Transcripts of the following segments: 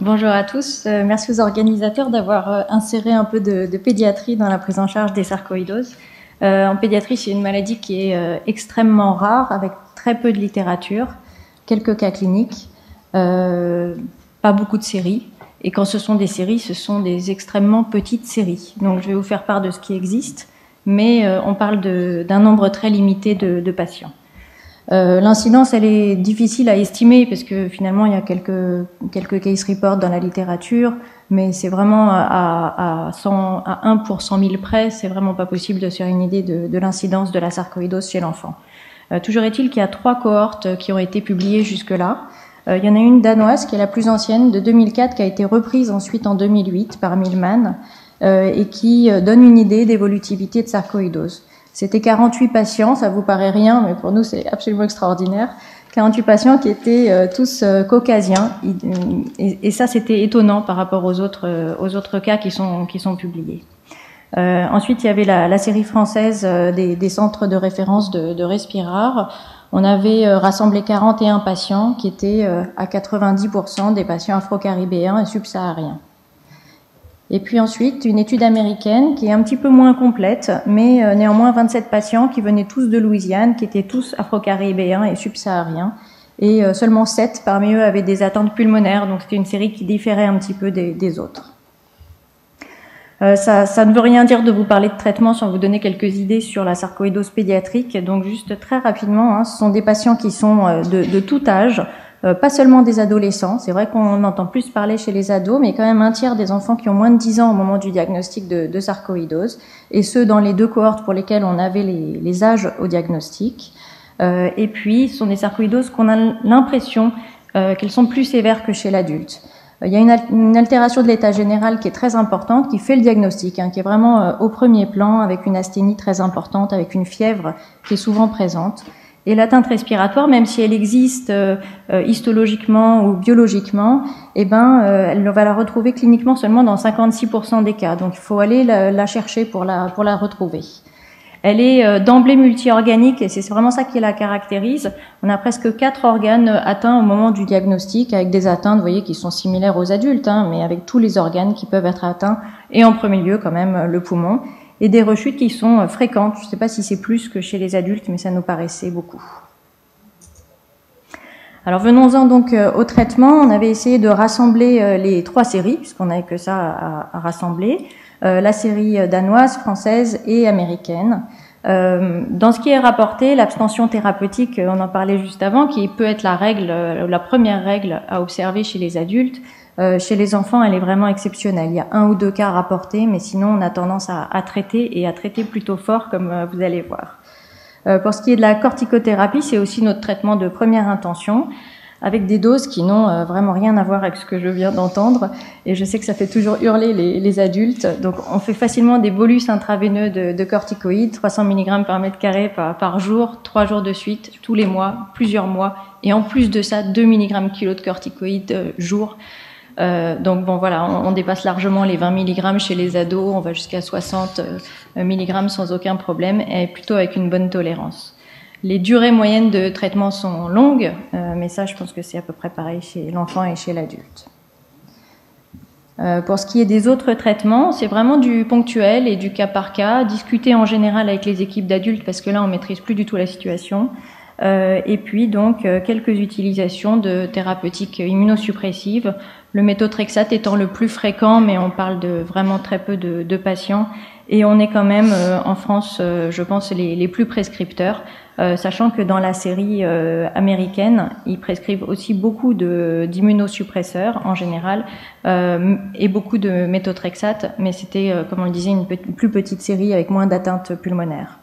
Bonjour à tous. Euh, merci aux organisateurs d'avoir euh, inséré un peu de, pédiatrie dans la prise en charge des sarcoïdoses. Euh, en pédiatrie, c'est une maladie qui est extrêmement rare, avec très peu de littérature, quelques cas cliniques, pas beaucoup de séries. Et quand ce sont des séries, ce sont des extrêmement petites séries. Donc je vais vous faire part de ce qui existe, mais on parle d'un nombre très limité de patients. Euh, l'incidence, elle est difficile à estimer parce que finalement, il y a quelques, quelques case reports dans la littérature, mais c'est vraiment à, à, 100, à 1 pour 100 000 près, c'est vraiment pas possible de se faire une idée de, de l'incidence de la sarcoïdose chez l'enfant. Euh, toujours est-il qu'il y a trois cohortes qui ont été publiées jusque-là. Euh, il y en a une danoise qui est la plus ancienne, de 2004, qui a été reprise ensuite en 2008 par Milman et qui donne une idée d'évolutivité de sarcoïdose. C'était 48 patients, ça vous paraît rien, mais pour nous c'est absolument extraordinaire. 48 patients qui étaient euh, tous euh, caucasiens, et, ça c'était étonnant par rapport aux autres, euh, aux autres cas qui sont, qui sont publiés. ensuite, il y avait la, série française des, des, centres de référence de, de Respirar. On avait rassemblé 41 patients qui étaient à 90% des patients afro-caribéens et subsahariens. Et puis ensuite, une étude américaine qui est un petit peu moins complète, mais euh, néanmoins 27 patients qui venaient tous de Louisiane, qui étaient tous afro-caribéens et subsahariens. Et euh, seulement 7 parmi eux avaient des attentes pulmonaires, donc c'était une série qui différait un petit peu des, autres. Euh, ça, ne veut rien dire de vous parler de traitement sans vous donner quelques idées sur la sarcoïdose pédiatrique. Donc juste très rapidement, hein, ce sont des patients qui sont de tout âge, euh, pas seulement des adolescents, c'est vrai qu'on entend plus parler chez les ados, mais quand même un tiers des enfants qui ont moins de 10 ans au moment du diagnostic de, de sarcoïdose, et ceux dans les deux cohortes pour lesquels on avait les, âges au diagnostic. Euh, et puis, ce sont des sarcoïdoses qu'on a l'impression euh, qu'elles sont plus sévères que chez l'adulte. Euh, il y a une, une altération de l'état général qui est très importante, qui fait le diagnostic, hein, qui est vraiment au premier plan, avec une asthénie très importante, avec une fièvre qui est souvent présente. Et l'atteinte respiratoire, même si elle existe euh, euh, histologiquement ou biologiquement, eh ben, euh, elle va la retrouver cliniquement seulement dans 56% des cas. Donc il faut aller la, chercher pour la, pour la retrouver. Elle est d'emblée multi-organique et c'est vraiment ça qui la caractérise. On a presque quatre organes atteints au moment du diagnostic avec des atteintes, vous voyez, qui sont similaires aux adultes, hein, mais avec tous les organes qui peuvent être atteints et en premier lieu quand même le poumon et des rechutes qui sont euh, fréquentes. Je ne sais pas si c'est plus que chez les adultes, mais ça nous paraissait beaucoup. Alors venons-en donc euh, au traitement. On avait essayé de rassembler euh, les trois séries, puisqu'on n'avait que ça à, rassembler, la série danoise, française et américaine. dans ce qui est rapporté, l'abstention thérapeutique, on en parlait juste avant, qui peut être la règle, la première règle à observer chez les adultes, euh, chez les enfants, elle est vraiment exceptionnelle. Il y a un ou deux cas rapportés, mais sinon, on a tendance à, à traiter et à traiter plutôt fort, comme euh, vous allez voir. Euh, pour ce qui est de la corticothérapie, c'est aussi notre traitement de première intention, avec des doses qui n'ont vraiment rien à voir avec ce que je viens d'entendre. Et je sais que ça fait toujours hurler les, les, adultes. Donc, on fait facilement des bolus intraveineux de, de corticoïdes, 300 mg par mètre carré par, par jour, trois jours de suite, tous les mois, plusieurs mois. Et en plus de ça, 2 mg kilo de corticoïdes jour. Euh, donc bon voilà, on, dépasse largement les 20 mg chez les ados, on va jusqu'à 60 euh, mg sans aucun problème et plutôt avec une bonne tolérance. Les durées moyennes de traitement sont longues, euh, mais ça je pense que c'est à peu près pareil chez l'enfant et chez l'adulte. pour ce qui est des autres traitements, c'est vraiment du ponctuel et du cas par cas, discuter en général avec les équipes d'adultes parce que là on maîtrise plus du tout la situation. Euh, et puis donc euh, quelques utilisations de thérapeutiques immunosuppressives, le méthotrexate étant le plus fréquent, mais on parle de vraiment très peu de, de patients. Et on est quand même euh, en France, je pense, les, les plus prescripteurs, sachant que dans la série américaine, ils prescrivent aussi beaucoup d'immunosuppresseurs en général et beaucoup de méthotrexate, mais c'était, comme on le disait, une plus petite série avec moins d'atteintes pulmonaires.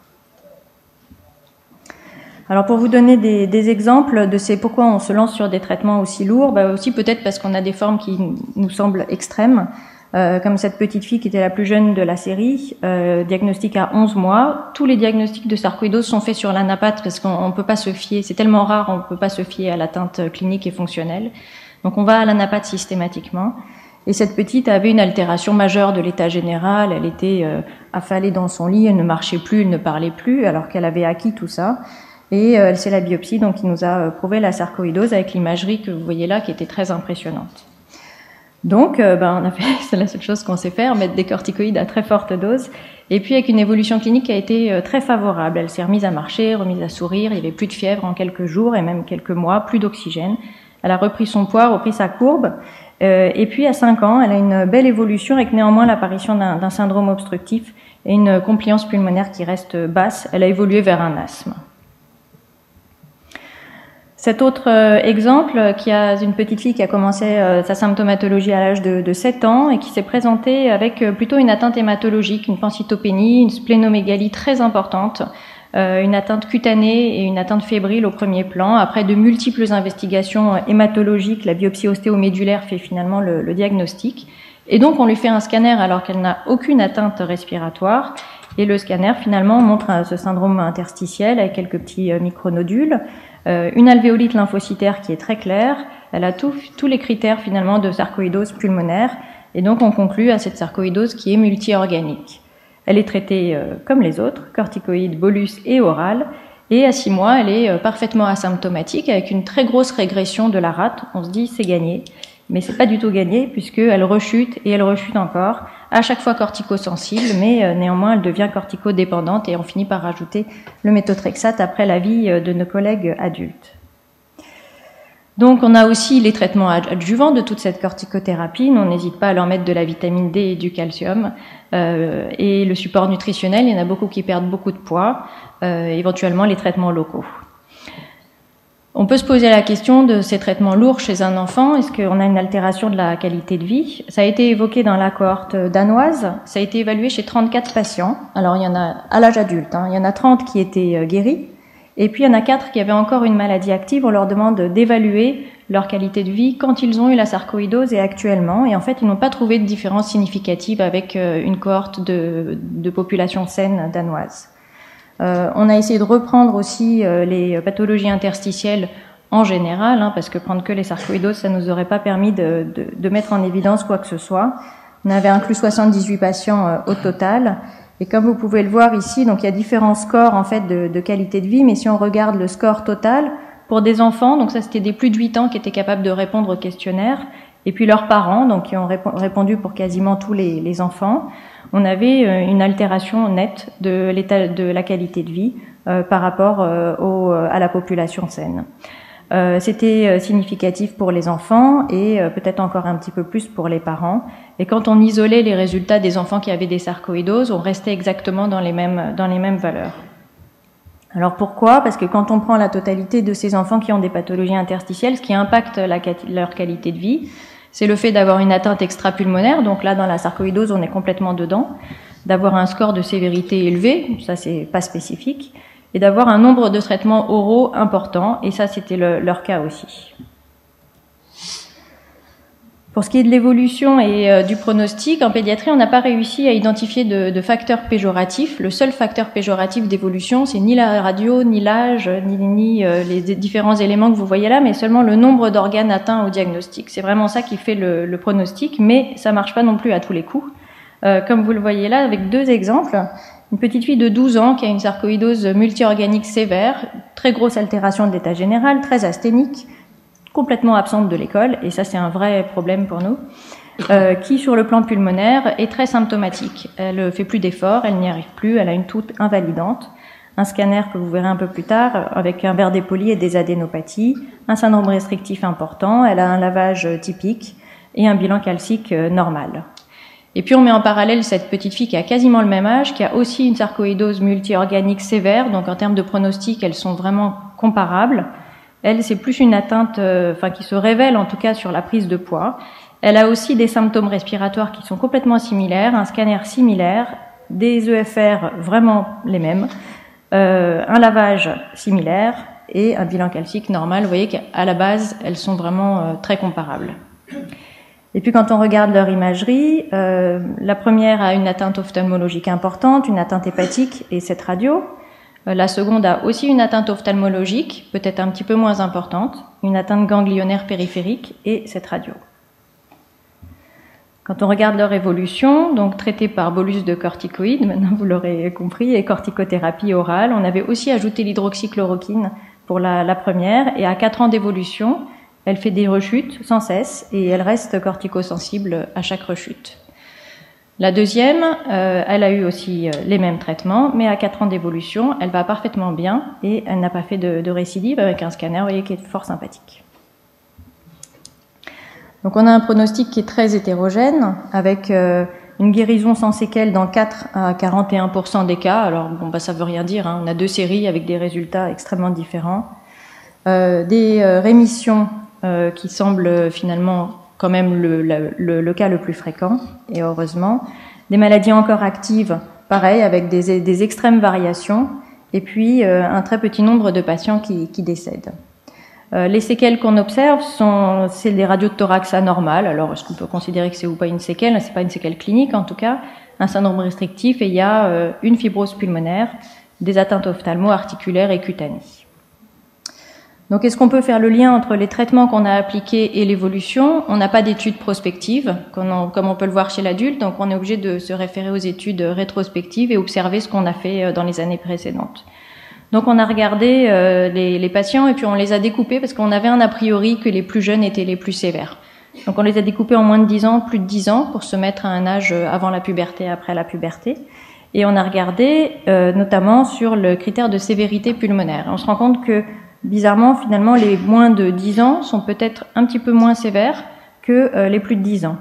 Alors pour vous donner des, des, exemples de ces pourquoi on se lance sur des traitements aussi lourds, bah aussi peut-être parce qu'on a des formes qui nous semblent extrêmes, euh, comme cette petite fille qui était la plus jeune de la série, euh, diagnostic à 11 mois. Tous les diagnostics de sarcoïdose sont faits sur l'anapathe parce qu'on ne peut pas se fier, c'est tellement rare, on ne peut pas se fier à l'atteinte clinique et fonctionnelle. Donc on va à l'anapathe systématiquement. Et cette petite avait une altération majeure de l'état général, elle était euh, affalée dans son lit, elle ne marchait plus, elle ne parlait plus, alors qu'elle avait acquis tout ça. Et euh, c'est la biopsie donc qui nous a euh, prouvé la sarcoïdose avec l'imagerie que vous voyez là qui était très impressionnante. Donc, euh, ben, on a fait, c'est la seule chose qu'on sait faire, mettre des corticoïdes à très forte dose. Et puis, avec une évolution clinique qui a été très favorable. Elle s'est remise à marcher, remise à sourire. Il n'y avait plus de fièvre en quelques jours et même quelques mois, plus d'oxygène. Elle a repris son poids, repris sa courbe. Euh, et puis, à 5 ans, elle a une belle évolution avec néanmoins l'apparition d'un syndrome obstructif et une compliance pulmonaire qui reste basse. Elle a évolué vers un asthme. Cet autre euh, exemple, qui a une petite fille qui a commencé euh, sa symptomatologie à l'âge de, 7 ans et qui s'est présentée avec euh, plutôt une atteinte hématologique, une pancytopénie, une splénomégalie très importante, une atteinte cutanée et une atteinte fébrile au premier plan. Après de multiples investigations hématologiques, la biopsie ostéomédulaire fait finalement le, le diagnostic. Et donc on lui fait un scanner alors qu'elle n'a aucune atteinte respiratoire. Et le scanner finalement montre ce syndrome interstitiel avec quelques petits micronodules. Euh, une alvéolite lymphocytaire qui est très claire. Elle a tous les critères finalement de sarcoïdose pulmonaire. Et donc on conclut à cette sarcoïdose qui est multiorganique. Elle est traitée euh, comme les autres, corticoïdes, bolus et orale. Et à six mois, elle est euh, parfaitement asymptomatique avec une très grosse régression de la rate. On se dit c'est gagné, mais c'est pas du tout gagné puisqu'elle rechute et elle rechute encore à chaque fois corticosensible, mais euh, néanmoins elle devient corticodépendante et on finit par rajouter le méthotrexate après la vie euh, de nos collègues adultes. Donc on a aussi les traitements adjuvants de toute cette corticothérapie. On n'hésite pas à leur mettre de la vitamine D et du calcium. Euh, et le support nutritionnel, il y en a beaucoup qui perdent beaucoup de poids. Éventuellement les traitements locaux. On peut se poser la question de ces traitements lourds chez un enfant. Est-ce qu'on a une altération de la qualité de vie? Ça a été évoqué dans la cohorte danoise. Ça a été évalué chez 34 patients. Alors, il y en a à l'âge adulte. Hein. Il y en a 30 qui étaient euh, guéris. Et puis, il y en a 4 qui avaient encore une maladie active. On leur demande d'évaluer leur qualité de vie quand ils ont eu la sarcoïdose et actuellement. Et en fait, ils n'ont pas trouvé de différence significative avec euh, une cohorte de population saine danoise. Euh, on a essayé de reprendre aussi euh, les pathologies interstitielles en général, hein, parce que prendre que les sarcoïdoses, ça nous aurait pas permis de, mettre en évidence quoi que ce soit. On avait inclus 78 patients euh, au total. Et comme vous pouvez le voir ici, donc il y a différents scores en fait de, de, qualité de vie, mais si on regarde le score total pour des enfants, donc ça c'était des plus de 8 ans qui étaient capables de répondre au questionnaire, et puis leurs parents, donc qui ont répondu pour quasiment tous les, les enfants on avait euh, une altération nette de l'état de la qualité de vie euh, par rapport euh, à la population saine. C'était significatif pour les enfants et peut-être encore un petit peu plus pour les parents. Et quand on isolait les résultats des enfants qui avaient des sarcoïdoses, on restait exactement dans les mêmes, dans les mêmes valeurs. Alors pourquoi? Parce que quand on prend la totalité de ces enfants qui ont des pathologies interstitielles, ce qui impacte leur qualité de vie, c'est le fait d'avoir une atteinte extrapulmonaire, donc là dans la sarcoïdose on est complètement dedans, d'avoir un score de sévérité élevé, ça c'est pas spécifique, et d'avoir un nombre de traitements oraux important, et ça c'était leur cas aussi. Pour ce qui est de l'évolution et euh, du pronostic, en pédiatrie, on n'a pas réussi à identifier de, facteurs péjoratifs. Le seul facteur péjoratif d'évolution, c'est ni la radio, ni l'âge, ni, euh, les différents éléments que vous voyez là, mais seulement le nombre d'organes atteints au diagnostic. C'est vraiment ça qui fait le, le, pronostic, mais ça marche pas non plus à tous les coups. Euh, comme vous le voyez là, avec deux exemples. Une petite fille de 12 ans qui a une sarcoïdose multiorganique sévère, très grosse altération de l'état général, très asthénique, complètement absente de l'école, et ça c'est un vrai problème pour nous, euh, qui sur le plan pulmonaire est très symptomatique. Elle fait plus d'efforts, elle n'y arrive plus, elle a une toux invalidante, un scanner que vous verrez un peu plus tard avec un verre dépoli et des adénopathies, un syndrome restrictif important, elle a un lavage typique et un bilan calcique euh, normal. Et puis on met en parallèle cette petite fille qui a quasiment le même âge, qui a aussi une sarcoïdose multiorganique sévère, donc en termes de pronostic, elles sont vraiment comparables. Elle, c'est plus une atteinte, euh, enfin qui se révèle en tout cas sur la prise de poids. Elle a aussi des symptômes respiratoires qui sont complètement similaires, un scanner similaire, des EFR vraiment les mêmes, euh, un lavage similaire et un bilan calcique normal. Vous voyez qu'à la base, elles sont vraiment euh, très comparables. Et puis quand on regarde leur imagerie, la première a une atteinte ophtalmologique importante, une atteinte hépatique et cette radio. Euh, la seconde a aussi une atteinte ophtalmologique, peut-être un petit peu moins importante, une atteinte ganglionnaire périphérique et cette radio. Quand on regarde leur évolution, donc traitée par bolus de corticoïdes, maintenant vous l'aurez compris, et corticothérapie orale, on avait aussi ajouté l'hydroxychloroquine pour la, première, et à 4 ans d'évolution, Elle fait des rechutes sans cesse et elle reste corticosensible à chaque rechute. La deuxième, euh, elle a eu aussi euh, les mêmes traitements, mais à 4 ans d'évolution, elle va parfaitement bien et elle n'a pas fait de, récidive avec un scanner, voyez, qui est fort sympathique. Donc on a un pronostic qui est très hétérogène, avec euh, une guérison sans séquelles dans 4 à 41% des cas. Alors bon, bah, ça veut rien dire, hein. on a deux séries avec des résultats extrêmement différents. des rémissions qui semblent finalement quand même le, le, cas le plus fréquent, et heureusement. Des maladies encore actives, pareil, avec des, des extrêmes variations, et puis euh, un très petit nombre de patients qui, qui décèdent. Euh, les séquelles qu'on observe sont c'est des radios anormales. Alors, est-ce qu'on peut considérer que c'est ou pas une séquelle? C'est pas une séquelle clinique, en tout cas, un syndrome restrictif, et il y a euh, une fibrose pulmonaire, des atteintes ophtalmo-articulaires et cutanées. Donc, est-ce qu'on peut faire le lien entre les traitements qu'on a appliqués et l'évolution? On n'a pas d'études prospectives, comme on, peut le voir chez l'adulte, donc on est obligé de se référer aux études rétrospectives et observer ce qu'on a fait euh, dans les années précédentes. Donc, on a regardé euh, les, patients et puis on les a découpés parce qu'on avait un a priori que les plus jeunes étaient les plus sévères. Donc, on les a découpés en moins de 10 ans, plus de 10 ans, pour se mettre à un âge euh, avant la puberté, après la puberté. Et on a regardé notamment sur le critère de sévérité pulmonaire. On se rend compte que bizarrement, finalement, les moins de 10 ans sont peut-être un petit peu moins sévères que euh, les plus de 10 ans.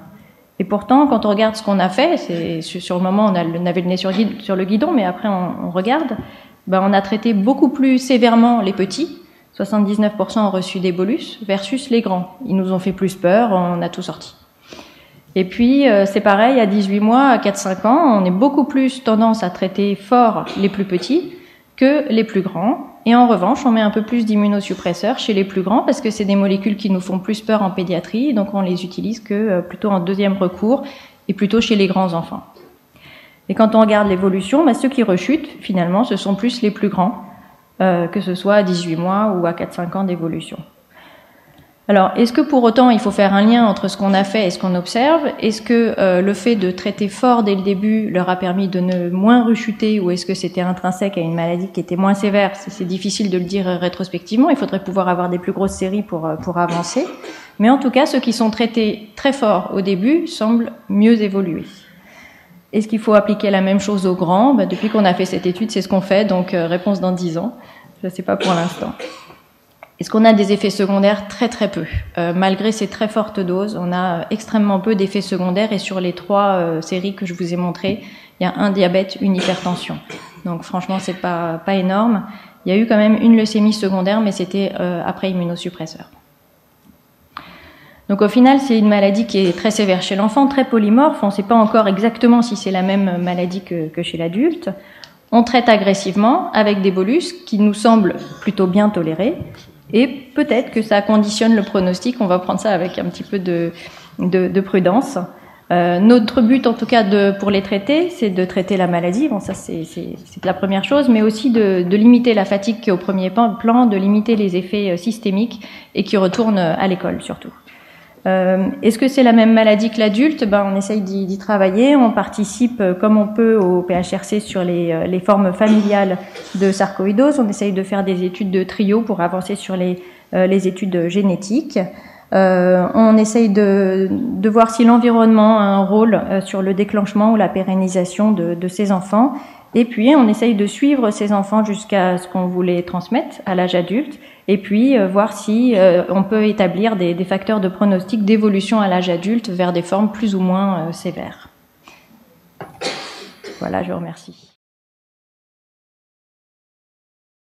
Et pourtant, quand on regarde ce qu'on a fait, c'est sur le moment on, a, on avait le nez sur, le guidon, mais après on, regarde, ben on a traité beaucoup plus sévèrement les petits. 79% ont reçu des bolus versus les grands. Ils nous ont fait plus peur, on a tout sorti. Et puis, euh, c'est pareil, à 18 mois, à 4-5 ans, on est beaucoup plus tendance à traiter fort les plus petits que les plus grands. Et en revanche, on met un peu plus d'immunosuppresseurs chez les plus grands parce que c'est des molécules qui nous font plus peur en pédiatrie, donc on les utilise que euh, plutôt en deuxième recours et plutôt chez les grands enfants. Et quand on regarde l'évolution, bah, ceux qui rechutent, finalement, ce sont plus les plus grands, euh, que ce soit à 18 mois ou à 4-5 ans d'évolution. Alors, est-ce que pour autant il faut faire un lien entre ce qu'on a fait et ce qu'on observe? Est-ce que euh, le fait de traiter fort dès le début leur a permis de ne moins rechuter ou est-ce que c'était intrinsèque à une maladie qui était moins sévère? C'est difficile de le dire rétrospectivement. Il faudrait pouvoir avoir des plus grosses séries pour, euh, pour avancer. Mais en tout cas, ceux qui sont traités très fort au début semblent mieux évoluer. Est-ce qu'il faut appliquer la même chose aux grands? Bah, Depuis qu'on a fait cette étude, c'est ce qu'on fait. Donc, euh, réponse dans 10 ans. Je ne sais pas pour l'instant. Est-ce qu'on a des effets secondaires? Très très peu. Euh, malgré ces très fortes doses, on a extrêmement peu d'effets secondaires et sur les trois euh, séries que je vous ai montrées, il y a un diabète, une hypertension. Donc franchement, c'est pas pas énorme. Il y a eu quand même une leucémie secondaire, mais c'était euh, après immunosuppresseur. Donc au final, c'est une maladie qui est très sévère chez l'enfant, très polymorphe. On ne sait pas encore exactement si c'est la même maladie que chez l'adulte. On traite agressivement avec des bolus qui nous semblent plutôt bien tolérés et peut-être que ça conditionne le pronostic. On va prendre ça avec un petit peu de, de, prudence. Euh, notre but, en tout cas, pour les traiter, c'est de traiter la maladie. Bon, ça, c'est la première chose, mais aussi de, de, limiter la fatigue qui est au premier plan, de limiter les effets euh, systémiques et qui retournent à l'école surtout. Euh, Est-ce que c'est la même maladie que l'adulte? Ben, On essaye d'y travailler. On participe euh, comme on peut au PHRC sur les, euh, les, formes familiales de sarcoïdose. On essaye de faire des études de trio pour avancer sur les, études génétiques. On essaye de, voir si l'environnement a un rôle sur le déclenchement ou la pérennisation de ces enfants. Et puis, on essaye de suivre ces enfants jusqu'à ce qu'on voulait transmettre à l'âge adulte, et puis euh, voir si euh, on peut établir des, des facteurs de pronostic d'évolution à l'âge adulte vers des formes plus ou moins euh, sévères. Voilà, je vous remercie.